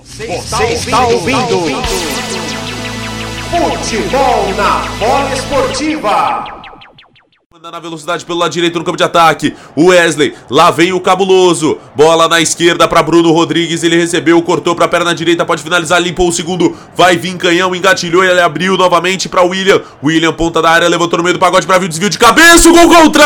Você está ouvindo? Futebol na bola esportiva. Manda na velocidade pelo lado direito no campo de ataque. O Wesley, lá vem o cabuloso. Bola na esquerda para Bruno Rodrigues. Ele recebeu, cortou para a perna direita, pode finalizar, limpou o segundo. Vai vir canhão, engatilhou, ele abriu novamente para William. William, ponta da área, levantou no meio do pagode para vir o desvio de cabeça. O gol contra!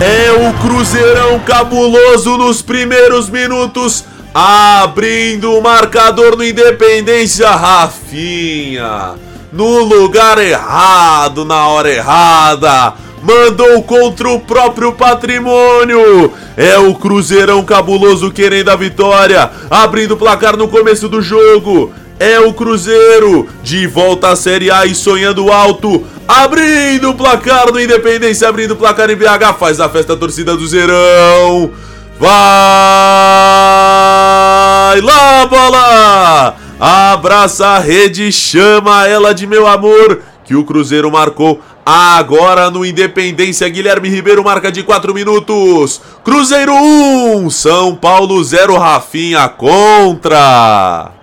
É o Cruzeirão cabuloso nos primeiros minutos, abrindo o marcador no Independência Rafinha. No lugar errado, na hora errada, mandou contra o próprio patrimônio. É o Cruzeirão cabuloso querendo a vitória, abrindo o placar no começo do jogo. É o Cruzeiro de volta à Série A e sonhando alto, abrindo o placar no Independência, abrindo o placar em BH, faz a festa a torcida do Zerão. Vai lá, bola! Abraça a rede, chama ela de meu amor, que o Cruzeiro marcou agora no Independência. Guilherme Ribeiro marca de 4 minutos. Cruzeiro 1, São Paulo 0, Rafinha contra.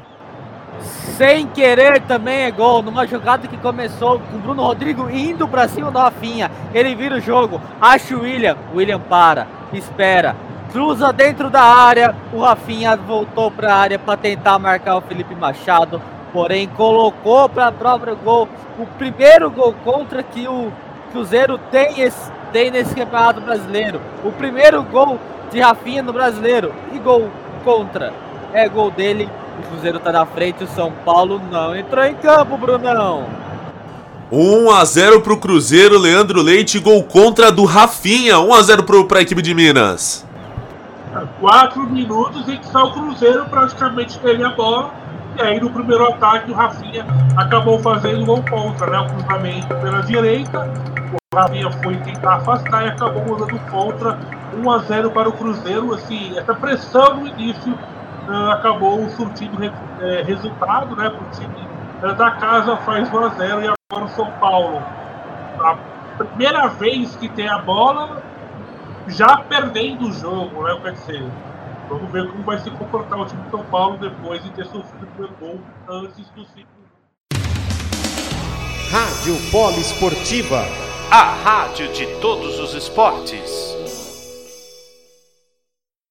Sem querer também é gol, numa jogada que começou com o Bruno Rodrigo indo pra cima do Rafinha. Ele vira o jogo, acha o William, William para, espera, cruza dentro da área. O Rafinha voltou pra área para tentar marcar o Felipe Machado, porém colocou para próprio gol. O primeiro gol contra que o Cruzeiro tem, esse, tem nesse Campeonato Brasileiro. O primeiro gol de Rafinha no Brasileiro e gol contra. É gol dele. O Cruzeiro tá na frente, o São Paulo não entrou em campo, Brunão. 1 a 0 pro Cruzeiro, Leandro Leite, gol contra do Rafinha. 1 a 0 pro, pra equipe de Minas. Quatro minutos em que só o Cruzeiro praticamente teve a bola. E aí no primeiro ataque o Rafinha acabou fazendo gol contra, né? O cruzamento pela direita. O Rafinha foi tentar afastar e acabou mandando contra 1 a 0 para o Cruzeiro. Assim, essa pressão no início acabou surtindo re, é, resultado, né? Para o time da casa faz 1 a 0 e agora o São Paulo. A primeira vez que tem a bola, já perdendo o jogo, né? Quer dizer, vamos ver como vai se comportar o time de São Paulo depois de ter sofrido o gol antes do ciclo. Rádio Polo Esportiva. A rádio de todos os esportes.